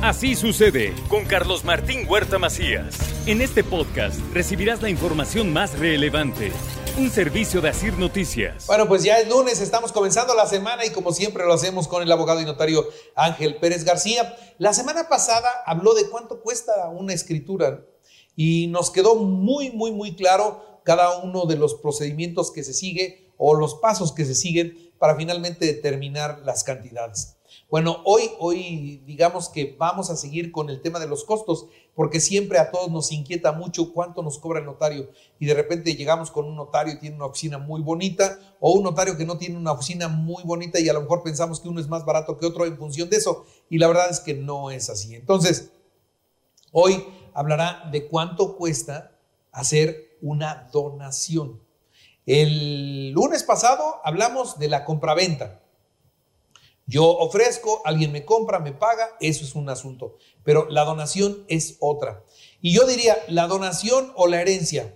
Así sucede con Carlos Martín Huerta Macías. En este podcast recibirás la información más relevante. Un servicio de Asir Noticias. Bueno, pues ya es lunes, estamos comenzando la semana y como siempre lo hacemos con el abogado y notario Ángel Pérez García. La semana pasada habló de cuánto cuesta una escritura y nos quedó muy, muy, muy claro cada uno de los procedimientos que se sigue o los pasos que se siguen para finalmente determinar las cantidades. Bueno, hoy, hoy digamos que vamos a seguir con el tema de los costos, porque siempre a todos nos inquieta mucho cuánto nos cobra el notario y de repente llegamos con un notario y tiene una oficina muy bonita o un notario que no tiene una oficina muy bonita y a lo mejor pensamos que uno es más barato que otro en función de eso y la verdad es que no es así. Entonces, hoy hablará de cuánto cuesta hacer una donación. El lunes pasado hablamos de la compraventa. Yo ofrezco, alguien me compra, me paga, eso es un asunto. Pero la donación es otra. Y yo diría, la donación o la herencia.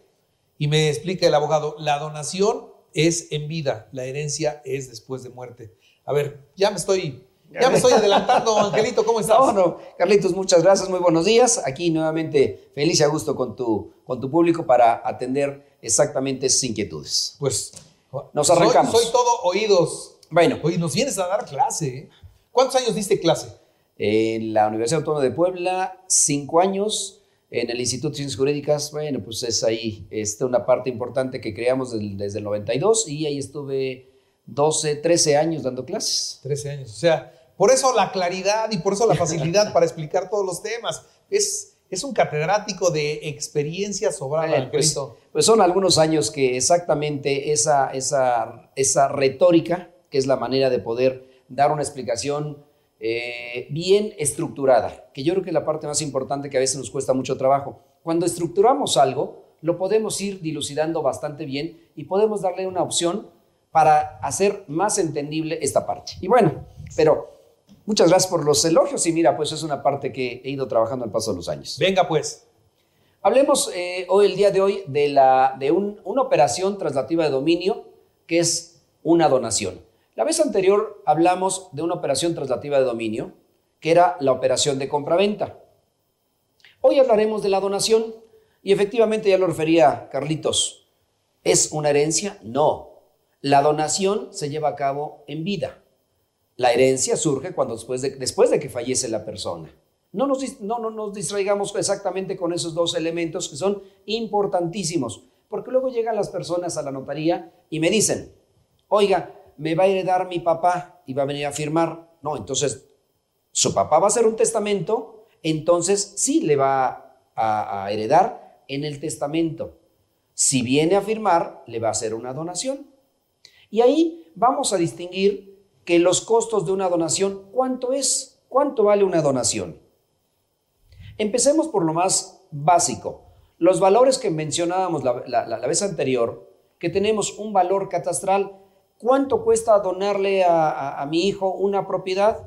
Y me explica el abogado, la donación es en vida, la herencia es después de muerte. A ver, ya me estoy, ya me estoy adelantando, Angelito, ¿cómo estás? No, no, Carlitos, muchas gracias, muy buenos días. Aquí nuevamente feliz y a gusto con tu, con tu público para atender exactamente esas inquietudes. Pues nos arrancamos. Soy, soy todo oídos. Bueno. Oye, nos vienes a dar clase. ¿eh? ¿Cuántos años diste clase? En la Universidad Autónoma de Puebla, cinco años. En el Instituto de Ciencias Jurídicas, bueno, pues es ahí está una parte importante que creamos desde el 92 y ahí estuve 12, 13 años dando clases. 13 años. O sea, por eso la claridad y por eso la facilidad para explicar todos los temas. Es, es un catedrático de experiencia sobrada. Bueno, pues, pues, son algunos años que exactamente esa, esa, esa retórica que es la manera de poder dar una explicación eh, bien estructurada, que yo creo que es la parte más importante que a veces nos cuesta mucho trabajo. Cuando estructuramos algo, lo podemos ir dilucidando bastante bien y podemos darle una opción para hacer más entendible esta parte. Y bueno, pero muchas gracias por los elogios y mira, pues es una parte que he ido trabajando al paso de los años. Venga pues. Hablemos eh, hoy, el día de hoy, de, la, de una operación traslativa de dominio que es una donación. La vez anterior hablamos de una operación traslativa de dominio, que era la operación de compraventa. Hoy hablaremos de la donación y efectivamente ya lo refería Carlitos. ¿Es una herencia? No. La donación se lleva a cabo en vida. La herencia surge cuando después de, que fallece la persona. No nos, no, no nos distraigamos exactamente con esos dos elementos que son importantísimos, porque luego llegan las personas a la notaría y me dicen, oiga, me va a heredar mi papá y va a venir a firmar. No, entonces su papá va a hacer un testamento, entonces sí le va a, a heredar en el testamento. Si viene a firmar, le va a hacer una donación. Y ahí vamos a distinguir que los costos de una donación, ¿cuánto es? ¿Cuánto vale una donación? Empecemos por lo más básico. Los valores que mencionábamos la, la, vez anterior, que tenemos un valor catastral ¿Cuánto cuesta donarle a, mi hijo una propiedad?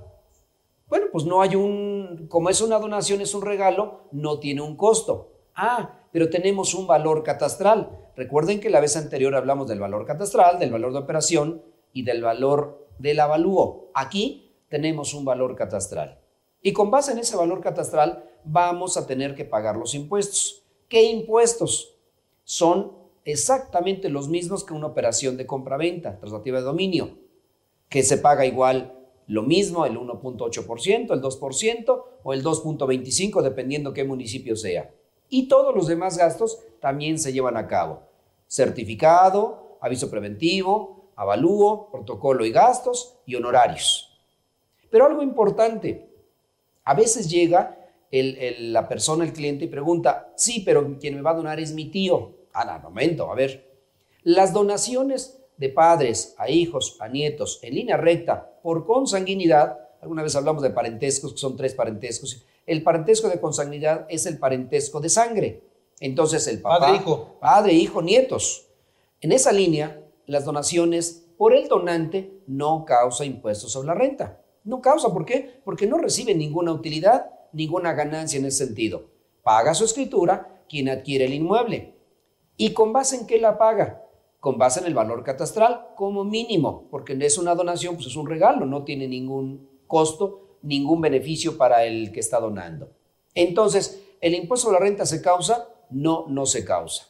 Bueno, pues no hay un, como es una donación, es un regalo, no tiene un costo. Ah, pero tenemos un valor catastral. Recuerden que la vez anterior hablamos del valor catastral, del valor de operación y del valor del avalúo. Aquí tenemos un valor catastral. Y con base en ese valor catastral vamos a tener que pagar los impuestos. ¿Qué impuestos? Son exactamente los mismos que una operación de compra-venta, traslativa de dominio, que se paga igual lo mismo, el 1.8%, el 2% o el 2.25%, dependiendo qué municipio sea. Y todos los demás gastos también se llevan a cabo. Certificado, aviso preventivo, avalúo, protocolo y gastos y honorarios. Pero algo importante, a veces llega la persona, el cliente, y pregunta, sí, pero quien me va a donar es mi tío. Ah, momento, a ver. Las donaciones de padres a hijos, a nietos, en línea recta, por consanguinidad, alguna vez hablamos de parentescos, que son tres parentescos. El parentesco de consanguinidad es el parentesco de sangre. Entonces, el papá, padre, hijo. Padre, hijo, nietos. En esa línea, las donaciones por el donante no causa impuestos sobre la renta. No causa, ¿por qué? Porque no recibe ninguna utilidad, ninguna ganancia en ese sentido. Paga su escritura quien adquiere el inmueble. ¿Y con base en qué la paga? Con base en el valor catastral como mínimo, porque es una donación, pues es un regalo, no tiene ningún costo ningún beneficio para el que está donando. Entonces, ¿el impuesto a la renta se causa? No, no se causa,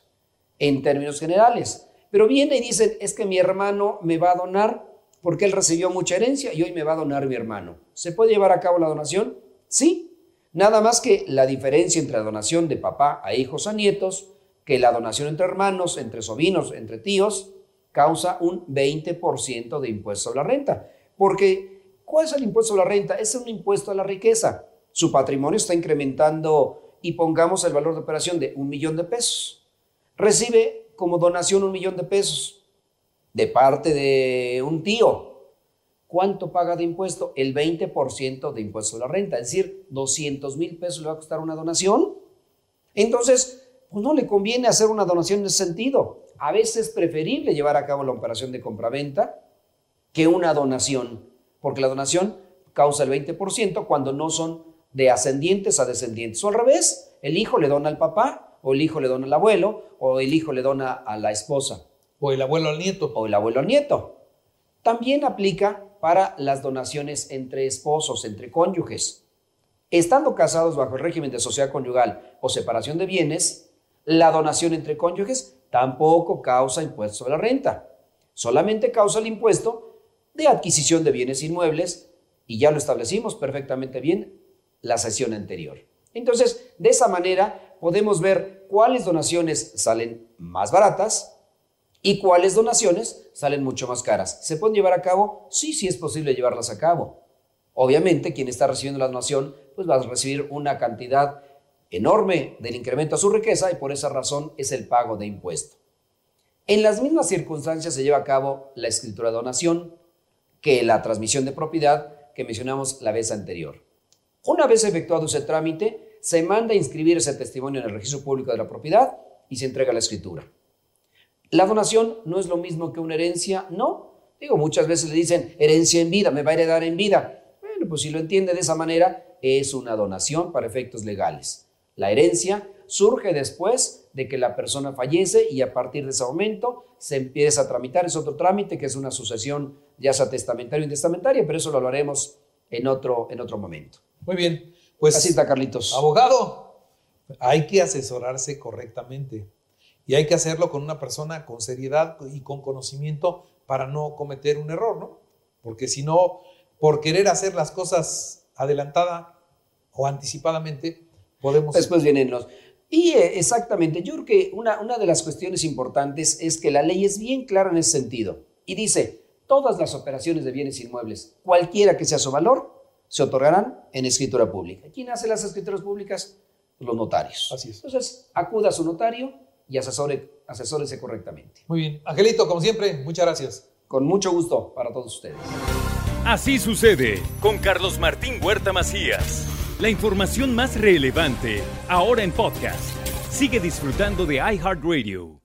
en términos generales. Pero viene y dice, es que mi hermano me va a donar porque él recibió mucha herencia y hoy me va a donar mi hermano. ¿Se puede llevar a cabo la donación? Sí. Nada más que la diferencia entre la donación de papá a hijos a nietos, que la donación entre hermanos, entre sobrinos, entre tíos, causa un 20% de impuesto a la renta. Porque, ¿cuál es el impuesto a la renta? Es un impuesto a la riqueza. Su patrimonio está incrementando y pongamos el valor de operación de un millón de pesos. Recibe como donación un millón de pesos de parte de un tío. ¿Cuánto paga de impuesto? El 20% de impuesto a la renta. Es decir, 200 mil pesos le va a costar una donación. Entonces, pues no le conviene hacer una donación en ese sentido. A veces es preferible llevar a cabo la operación de compraventa que una donación, porque la donación causa el 20% cuando no son de ascendientes a descendientes. O al revés, el hijo le dona al papá, o el hijo le dona al abuelo, o el hijo le dona a la esposa. O el abuelo al nieto. O el abuelo al nieto. También aplica para las donaciones entre esposos, entre cónyuges. Estando casados bajo el régimen de sociedad conyugal o separación de bienes, la donación entre cónyuges tampoco causa impuesto a la renta. Solamente causa el impuesto de adquisición de bienes inmuebles y ya lo establecimos perfectamente bien la sesión anterior. Entonces, de esa manera podemos ver cuáles donaciones salen más baratas y cuáles donaciones salen mucho más caras. ¿Se pueden llevar a cabo? Sí, sí es posible llevarlas a cabo. Obviamente, quien está recibiendo la donación, pues va a recibir una cantidad enorme del incremento a su riqueza y por esa razón es el pago de impuesto. En las mismas circunstancias se lleva a cabo la escritura de donación, que la transmisión de propiedad que mencionamos la vez anterior. Una vez efectuado ese trámite, se manda a inscribir ese testimonio en el registro público de la propiedad y se entrega la escritura. La donación no es lo mismo que una herencia, no. Digo, muchas veces le dicen herencia en vida, me va a heredar en vida. Bueno, pues si lo entiende de esa manera, es una donación para efectos legales. La herencia surge después de que la persona fallece y a partir de ese momento se empieza a tramitar, es otro trámite que es una sucesión ya sea testamentaria o intestamentaria, pero eso lo hablaremos en otro, en otro momento. Muy bien, pues así está Carlitos. Abogado, hay que asesorarse correctamente y hay que hacerlo con una persona con seriedad y con conocimiento para no cometer un error, ¿no? Porque si no, por querer hacer las cosas adelantada o anticipadamente, podemos... Después vienen los... Y eh, exactamente, yo creo que una, una de las cuestiones importantes es que la ley es bien clara en ese sentido. Y dice, todas las operaciones de bienes inmuebles, cualquiera que sea su valor, se otorgarán en escritura pública. ¿Quién hace las escrituras públicas? Los notarios. Así es. Entonces, acuda a su notario y asesore, asesórese correctamente. Muy bien. Angelito, como siempre, muchas gracias. Con mucho gusto para todos ustedes. Así sucede con Carlos Martín Huerta Macías. La información más relevante, ahora en podcast. Sigue disfrutando de iHeartRadio.